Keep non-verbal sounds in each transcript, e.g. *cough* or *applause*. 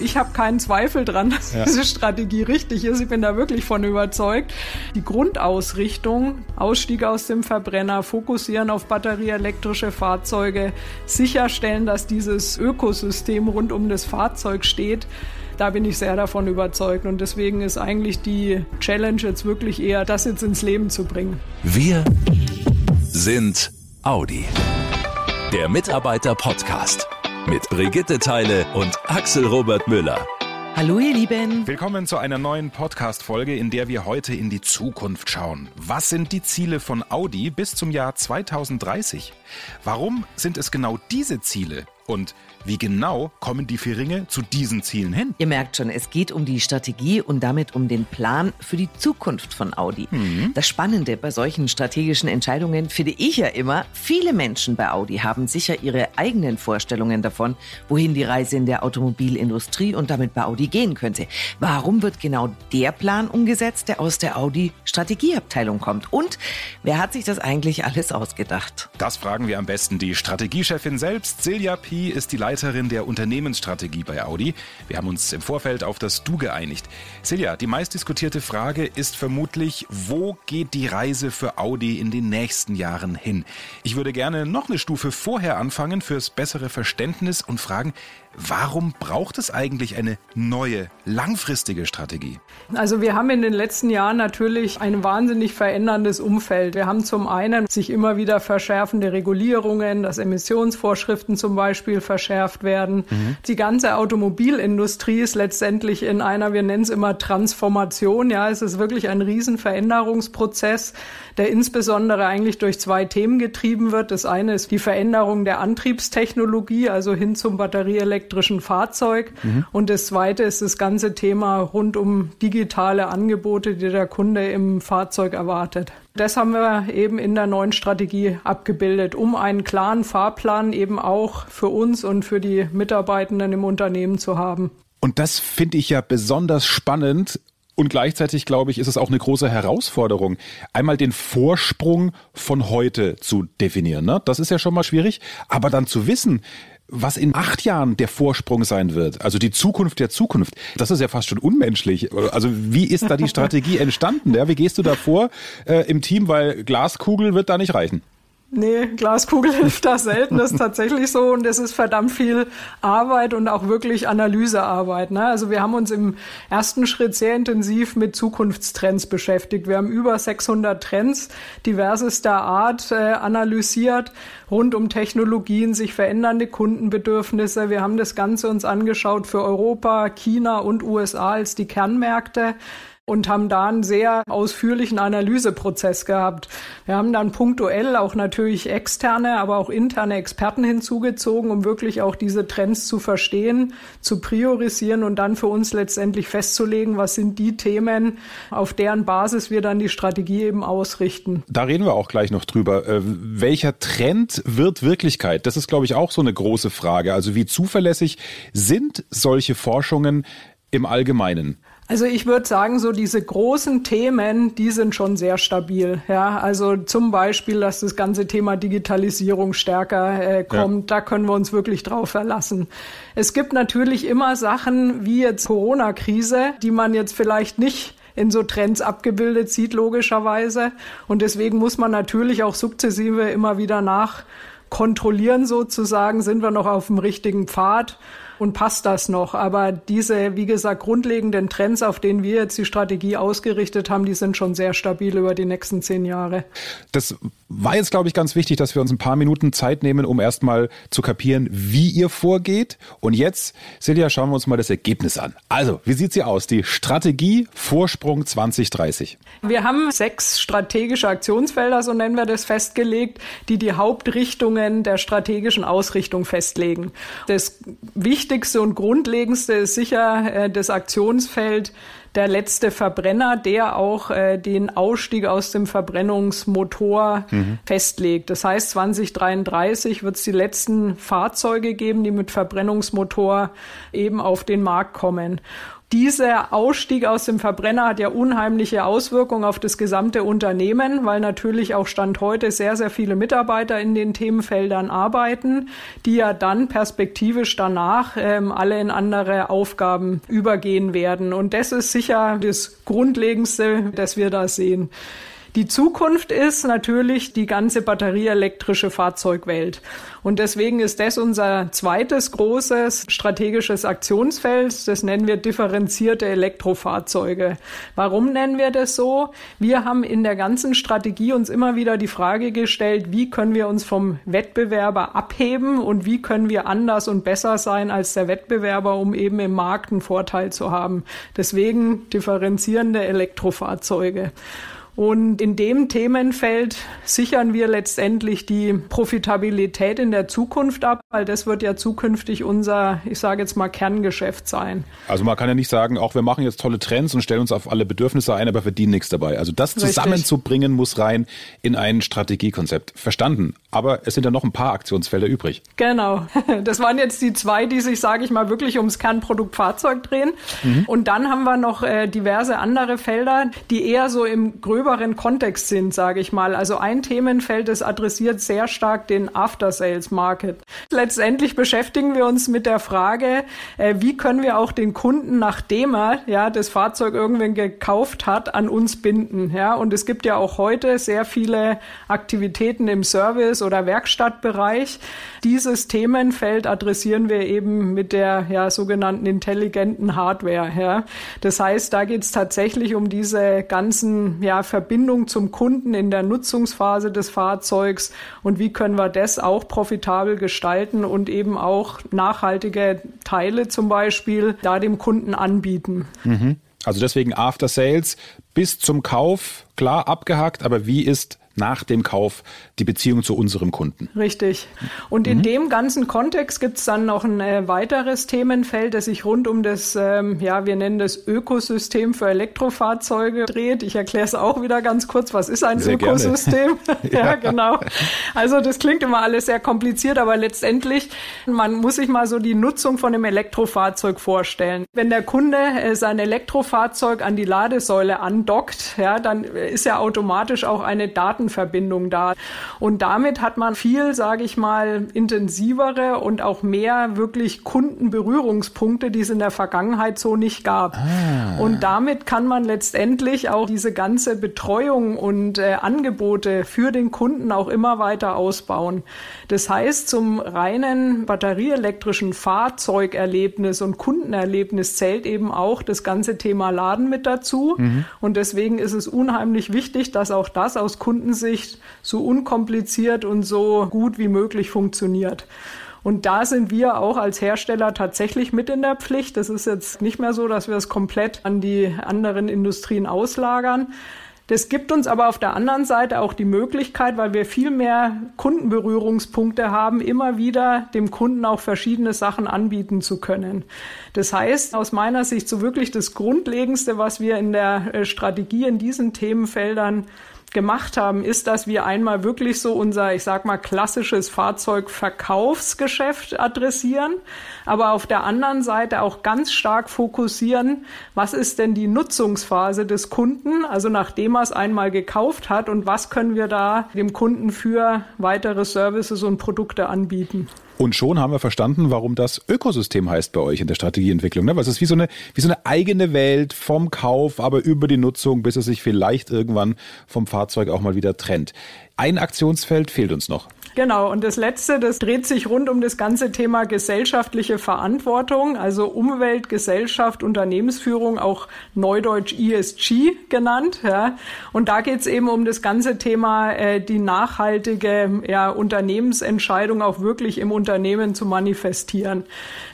Ich habe keinen Zweifel dran, dass ja. diese Strategie richtig ist. Ich bin da wirklich von überzeugt. Die Grundausrichtung, Ausstieg aus dem Verbrenner, fokussieren auf batterieelektrische Fahrzeuge, sicherstellen, dass dieses Ökosystem rund um das Fahrzeug steht, da bin ich sehr davon überzeugt. Und deswegen ist eigentlich die Challenge jetzt wirklich eher, das jetzt ins Leben zu bringen. Wir sind Audi. Der Mitarbeiter-Podcast mit Brigitte Teile und Axel Robert Müller. Hallo ihr Lieben. Willkommen zu einer neuen Podcast-Folge, in der wir heute in die Zukunft schauen. Was sind die Ziele von Audi bis zum Jahr 2030? Warum sind es genau diese Ziele? Und wie genau kommen die Vieringe zu diesen Zielen hin? Ihr merkt schon, es geht um die Strategie und damit um den Plan für die Zukunft von Audi. Mhm. Das Spannende bei solchen strategischen Entscheidungen finde ich ja immer, viele Menschen bei Audi haben sicher ihre eigenen Vorstellungen davon, wohin die Reise in der Automobilindustrie und damit bei Audi gehen könnte. Warum wird genau der Plan umgesetzt, der aus der Audi Strategieabteilung kommt? Und wer hat sich das eigentlich alles ausgedacht? Das fragen wir am besten die Strategiechefin selbst. Silja Pi ist die Leiterin Leiterin der Unternehmensstrategie bei Audi. Wir haben uns im Vorfeld auf das Du geeinigt. Silja, die meistdiskutierte Frage ist vermutlich, wo geht die Reise für Audi in den nächsten Jahren hin? Ich würde gerne noch eine Stufe vorher anfangen fürs bessere Verständnis und fragen, Warum braucht es eigentlich eine neue, langfristige Strategie? Also wir haben in den letzten Jahren natürlich ein wahnsinnig veränderndes Umfeld. Wir haben zum einen sich immer wieder verschärfende Regulierungen, dass Emissionsvorschriften zum Beispiel verschärft werden. Mhm. Die ganze Automobilindustrie ist letztendlich in einer, wir nennen es immer Transformation. Ja, es ist wirklich ein Riesenveränderungsprozess, der insbesondere eigentlich durch zwei Themen getrieben wird. Das eine ist die Veränderung der Antriebstechnologie, also hin zum Batterieelektrischen elektrischen Fahrzeug. Mhm. Und das zweite ist das ganze Thema rund um digitale Angebote, die der Kunde im Fahrzeug erwartet. Das haben wir eben in der neuen Strategie abgebildet, um einen klaren Fahrplan eben auch für uns und für die Mitarbeitenden im Unternehmen zu haben. Und das finde ich ja besonders spannend, und gleichzeitig, glaube ich, ist es auch eine große Herausforderung, einmal den Vorsprung von heute zu definieren. Ne? Das ist ja schon mal schwierig. Aber dann zu wissen, was in acht Jahren der Vorsprung sein wird, also die Zukunft der Zukunft, das ist ja fast schon unmenschlich. Also wie ist da die Strategie entstanden? Ja, wie gehst du da vor äh, im Team, weil Glaskugel wird da nicht reichen? Nee, Glaskugel *laughs* hilft da selten. Das ist tatsächlich so und es ist verdammt viel Arbeit und auch wirklich Analysearbeit. Ne? Also wir haben uns im ersten Schritt sehr intensiv mit Zukunftstrends beschäftigt. Wir haben über 600 Trends diversester Art äh, analysiert rund um Technologien, sich verändernde Kundenbedürfnisse. Wir haben das Ganze uns angeschaut für Europa, China und USA als die Kernmärkte und haben da einen sehr ausführlichen Analyseprozess gehabt. Wir haben dann punktuell auch natürlich externe, aber auch interne Experten hinzugezogen, um wirklich auch diese Trends zu verstehen, zu priorisieren und dann für uns letztendlich festzulegen, was sind die Themen, auf deren Basis wir dann die Strategie eben ausrichten. Da reden wir auch gleich noch drüber. Äh, welcher Trend wird Wirklichkeit? Das ist, glaube ich, auch so eine große Frage. Also wie zuverlässig sind solche Forschungen im Allgemeinen? Also ich würde sagen, so diese großen Themen, die sind schon sehr stabil. Ja, also zum Beispiel, dass das ganze Thema Digitalisierung stärker äh, kommt, ja. da können wir uns wirklich drauf verlassen. Es gibt natürlich immer Sachen wie jetzt Corona-Krise, die man jetzt vielleicht nicht in so Trends abgebildet sieht, logischerweise. Und deswegen muss man natürlich auch sukzessive immer wieder nachkontrollieren, sozusagen, sind wir noch auf dem richtigen Pfad und passt das noch. Aber diese, wie gesagt, grundlegenden Trends, auf denen wir jetzt die Strategie ausgerichtet haben, die sind schon sehr stabil über die nächsten zehn Jahre. Das war jetzt, glaube ich, ganz wichtig, dass wir uns ein paar Minuten Zeit nehmen, um erstmal zu kapieren, wie ihr vorgeht. Und jetzt, Silja, schauen wir uns mal das Ergebnis an. Also, wie sieht sie aus? Die Strategie Vorsprung 2030. Wir haben sechs strategische Aktionsfelder, so nennen wir das, festgelegt, die die Hauptrichtungen der strategischen Ausrichtung festlegen. Das Wichtigste und Grundlegendste ist sicher äh, das Aktionsfeld der letzte Verbrenner, der auch äh, den Ausstieg aus dem Verbrennungsmotor mhm. festlegt. Das heißt, 2033 wird es die letzten Fahrzeuge geben, die mit Verbrennungsmotor eben auf den Markt kommen. Dieser Ausstieg aus dem Verbrenner hat ja unheimliche Auswirkungen auf das gesamte Unternehmen, weil natürlich auch Stand heute sehr, sehr viele Mitarbeiter in den Themenfeldern arbeiten, die ja dann perspektivisch danach ähm, alle in andere Aufgaben übergehen werden. Und das ist sicher das Grundlegendste, das wir da sehen. Die Zukunft ist natürlich die ganze batterieelektrische Fahrzeugwelt. Und deswegen ist das unser zweites großes strategisches Aktionsfeld. Das nennen wir differenzierte Elektrofahrzeuge. Warum nennen wir das so? Wir haben in der ganzen Strategie uns immer wieder die Frage gestellt, wie können wir uns vom Wettbewerber abheben und wie können wir anders und besser sein als der Wettbewerber, um eben im Markt einen Vorteil zu haben. Deswegen differenzierende Elektrofahrzeuge. Und in dem Themenfeld sichern wir letztendlich die Profitabilität in der Zukunft ab, weil das wird ja zukünftig unser, ich sage jetzt mal, Kerngeschäft sein. Also man kann ja nicht sagen, auch wir machen jetzt tolle Trends und stellen uns auf alle Bedürfnisse ein, aber verdienen nichts dabei. Also das Richtig. zusammenzubringen muss rein in ein Strategiekonzept. Verstanden. Aber es sind ja noch ein paar Aktionsfelder übrig. Genau. *laughs* Das waren jetzt die zwei, die sich, sage ich mal, wirklich ums Kernprodukt Fahrzeug drehen. Mhm. Und dann haben wir noch äh, diverse andere Felder, die eher so im gröberen Kontext sind, sage ich mal. Also ein Themenfeld, das adressiert sehr stark den After-Sales-Market. Letztendlich beschäftigen wir uns mit der Frage, äh, wie können wir auch den Kunden, nachdem er ja das Fahrzeug irgendwann gekauft hat, an uns binden. Ja, und es gibt ja auch heute sehr viele Aktivitäten im Service- oder Werkstattbereich. Dieses Themenfeld adressieren wir eben mit der ja, sogenannten intelligenten Hardware. Ja. Das heißt, da geht es tatsächlich um diese ganzen ja, Verbindung zum Kunden in der Nutzungsphase des Fahrzeugs und wie können wir das auch profitabel gestalten und eben auch nachhaltige Teile zum Beispiel da dem Kunden anbieten. Mhm. Also deswegen After Sales bis zum Kauf, klar abgehakt, aber wie ist nach dem Kauf die Beziehung zu unserem Kunden. Richtig. Und in mhm. dem ganzen Kontext gibt es dann noch ein äh, weiteres Themenfeld, das sich rund um das, ähm, ja, wir nennen das Ökosystem für Elektrofahrzeuge dreht. Ich erkläre es auch wieder ganz kurz. Was ist ein sehr Ökosystem? *laughs* *laughs* ja. ja, genau. Also das klingt immer alles sehr kompliziert, aber letztendlich, man muss sich mal so die Nutzung von einem Elektrofahrzeug vorstellen. Wenn der Kunde äh, sein Elektrofahrzeug an die Ladesäule andockt, ja, dann ist ja automatisch auch eine Daten Datenverbindung da. Und damit hat man viel, sage ich mal, intensivere und auch mehr wirklich Kundenberührungspunkte, die es in der Vergangenheit so nicht gab. Ah. Und damit kann man letztendlich auch diese ganze Betreuung und äh, Angebote für den Kunden auch immer weiter ausbauen. Das heißt, zum reinen batterieelektrischen Fahrzeugerlebnis und Kundenerlebnis zählt eben auch das ganze Thema Laden mit dazu. Mhm. Und deswegen ist es unheimlich wichtig, dass auch das aus Kunden Kundensicht so unkompliziert und so gut wie möglich funktioniert. Und da sind wir auch als Hersteller tatsächlich mit in der Pflicht. Das ist jetzt nicht mehr so, dass wir es komplett an die anderen Industrien auslagern. Das gibt uns aber auf der anderen Seite auch die Möglichkeit, weil wir viel mehr Kundenberührungspunkte haben, immer wieder dem Kunden auch verschiedene Sachen anbieten zu können. Das heißt, aus meiner Sicht so wirklich das Grundlegendste, was wir in der äh, Strategie in diesen Themenfeldern gemacht haben, ist, dass wir einmal wirklich so unser, ich sag mal, klassisches Fahrzeugverkaufsgeschäft adressieren, aber auf der anderen Seite auch ganz stark fokussieren, was ist denn die Nutzungsphase des Kunden, also nachdem er es einmal gekauft hat und was können wir da dem Kunden für weitere Services und Produkte anbieten. Und schon haben wir verstanden, warum das Ökosystem heißt bei euch in der Strategieentwicklung. Ne? Weil es ist wie so, eine, wie so eine eigene Welt vom Kauf, aber über die Nutzung, bis es sich vielleicht irgendwann vom Fahrzeug auch mal wieder trennt. Ein Aktionsfeld fehlt uns noch. Genau, und das Letzte, das dreht sich rund um das ganze Thema gesellschaftliche Verantwortung, also Umwelt, Gesellschaft, Unternehmensführung, auch neudeutsch ESG genannt. Ja. Und da geht es eben um das ganze Thema, äh, die nachhaltige ja, Unternehmensentscheidung auch wirklich im Unternehmen zu manifestieren.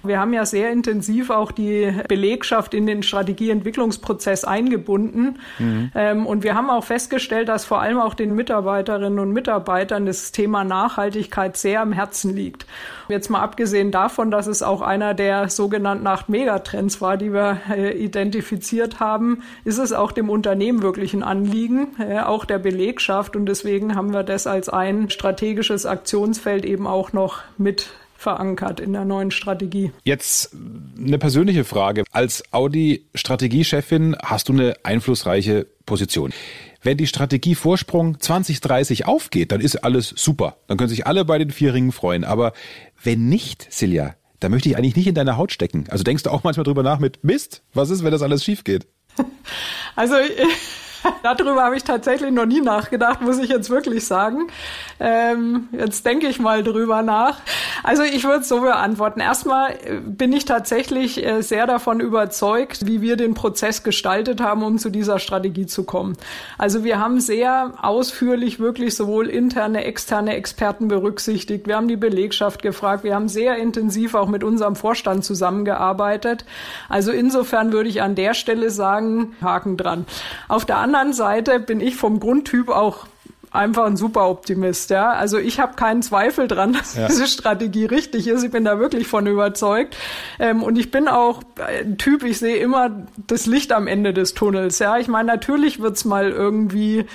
Wir haben ja sehr intensiv auch die Belegschaft in den Strategieentwicklungsprozess eingebunden. Mhm. Ähm, und wir haben auch festgestellt, dass vor allem auch den Mitarbeiterinnen und Mitarbeitern das Thema Nachhaltigkeit sehr am Herzen liegt. Jetzt mal abgesehen davon, dass es auch einer der sogenannten acht Megatrends war, die wir äh, identifiziert haben, ist es auch dem Unternehmen wirklich ein Anliegen, äh, auch der Belegschaft. Und deswegen haben wir das als ein strategisches Aktionsfeld eben auch noch mit verankert in der neuen Strategie. Jetzt eine persönliche Frage. Als Audi-Strategiechefin hast du eine einflussreiche Position. Wenn die Strategie Vorsprung 2030 aufgeht, dann ist alles super. Dann können sich alle bei den vier Ringen freuen. Aber wenn nicht, Silja, da möchte ich eigentlich nicht in deiner Haut stecken. Also denkst du auch manchmal drüber nach mit Mist, was ist, wenn das alles schief geht? *laughs* Also *laughs* Darüber habe ich tatsächlich noch nie nachgedacht, muss ich jetzt wirklich sagen. Ähm, jetzt denke ich mal drüber nach. Also ich würde es so beantworten. Erstmal äh, bin ich tatsächlich äh, sehr davon überzeugt, wie wir den Prozess gestaltet haben, um zu dieser Strategie zu kommen. Also wir haben sehr ausführlich wirklich sowohl interne, externe Experten berücksichtigt. Wir haben die Belegschaft gefragt. Wir haben sehr intensiv auch mit unserem Vorstand zusammengearbeitet. Also insofern würde ich an der Stelle sagen, Haken dran. Auf der anderen anderen Seite bin ich vom Grundtyp auch einfach ein super Optimist, ja. Also ich habe keinen Zweifel dran, dass ja. diese Strategie richtig ist. Ich bin da wirklich von überzeugt. Ähm, und ich bin auch ein Typ, ich sehe immer das Licht am Ende des Tunnels, ja. Ich meine, natürlich wird's mal irgendwie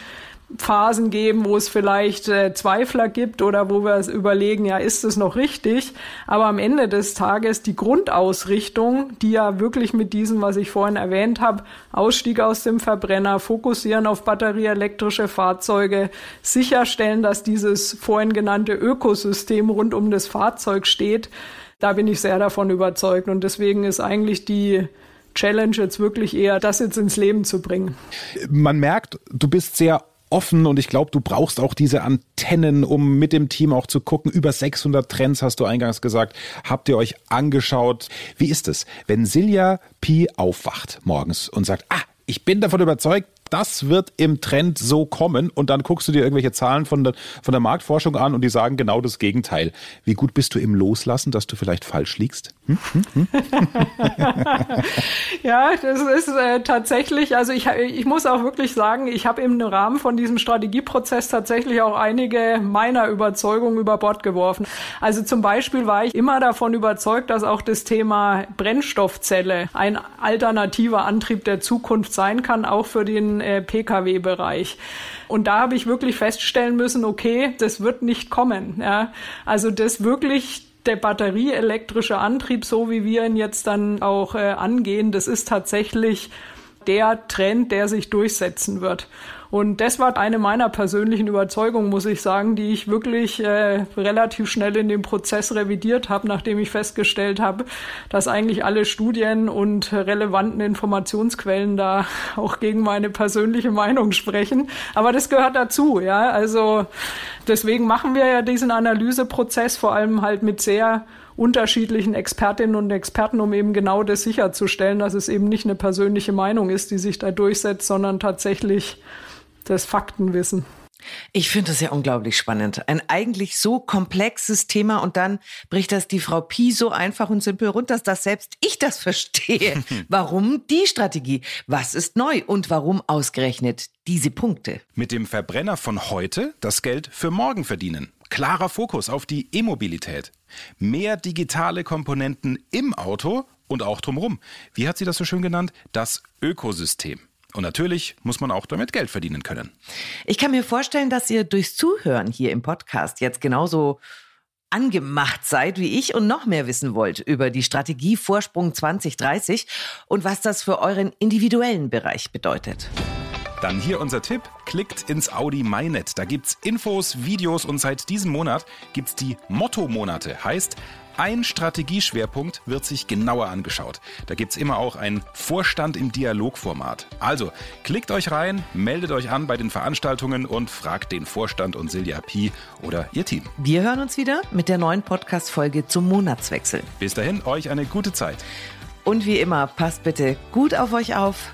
Phasen geben, wo es vielleicht äh, Zweifler gibt oder wo wir überlegen, ja, ist es noch richtig? Aber am Ende des Tages die Grundausrichtung, die ja wirklich mit diesem, was ich vorhin erwähnt habe, Ausstieg aus dem Verbrenner, fokussieren auf batterieelektrische Fahrzeuge, sicherstellen, dass dieses vorhin genannte Ökosystem rund um das Fahrzeug steht, da bin ich sehr davon überzeugt. Und deswegen ist eigentlich die Challenge jetzt wirklich eher, das jetzt ins Leben zu bringen. Man merkt, du bist sehr offen und ich glaube, du brauchst auch diese Antennen, um mit dem Team auch zu gucken. Über 600 Trends hast du eingangs gesagt. Habt ihr euch angeschaut? Wie ist es, wenn Silja Pi aufwacht morgens und sagt, ah, ich bin davon überzeugt, das wird im Trend so kommen und dann guckst du dir irgendwelche Zahlen von der, von der Marktforschung an und die sagen genau das Gegenteil. Wie gut bist du im Loslassen, dass du vielleicht falsch liegst? Hm? Hm? Hm? *laughs* ja, das ist äh, tatsächlich, also ich, ich muss auch wirklich sagen, ich habe im Rahmen von diesem Strategieprozess tatsächlich auch einige meiner Überzeugungen über Bord geworfen. Also zum Beispiel war ich immer davon überzeugt, dass auch das Thema Brennstoffzelle ein alternativer Antrieb der Zukunft sein kann, auch für den äh, Pkw-Bereich. Und da habe ich wirklich feststellen müssen, okay, das wird nicht kommen. Ja? Also das wirklich der batterieelektrische Antrieb, so wie wir ihn jetzt dann auch äh, angehen, das ist tatsächlich der Trend, der sich durchsetzen wird. Und das war eine meiner persönlichen Überzeugungen, muss ich sagen, die ich wirklich äh, relativ schnell in dem Prozess revidiert habe, nachdem ich festgestellt habe, dass eigentlich alle Studien und relevanten Informationsquellen da *laughs* auch gegen meine persönliche Meinung sprechen. Aber das gehört dazu, ja. Also deswegen machen wir ja diesen Analyseprozess vor allem halt mit sehr unterschiedlichen Expertinnen und Experten, um eben genau das sicherzustellen, dass es eben nicht eine persönliche Meinung ist, die sich da durchsetzt, sondern tatsächlich das Faktenwissen. Ich finde das ja unglaublich spannend. Ein eigentlich so komplexes Thema und dann bricht das die Frau Pi so einfach und simpel runter, dass selbst ich das verstehe. *laughs* Warum die Strategie? Was ist neu und warum ausgerechnet diese Punkte? Mit dem Verbrenner von heute das Geld für morgen verdienen. Klarer Fokus auf die E-Mobilität. Mehr digitale Komponenten im Auto und auch drumherum. Wie hat sie das so schön genannt? Das Ökosystem. Und natürlich muss man auch damit Geld verdienen können. Ich kann mir vorstellen, dass ihr durchs Zuhören hier im Podcast jetzt genauso angemacht seid wie ich und noch mehr wissen wollt über die Strategie Vorsprung 2030 und was das für euren individuellen Bereich bedeutet. Dann hier unser Tipp. Klickt ins Audi MyNet. Da gibt's Infos, Videos und seit diesem Monat gibt's die Motto-Monate. Heißt, ein Strategieschwerpunkt wird sich genauer angeschaut. Da gibt's immer auch einen Vorstand im Dialogformat. Also, klickt euch rein, meldet euch an bei den Veranstaltungen und fragt den Vorstand und Silja Pi oder ihr Team. Wir hören uns wieder mit der neuen Podcast-Folge zum Monatswechsel. Bis dahin, euch eine gute Zeit. Und wie immer, passt bitte gut auf euch auf.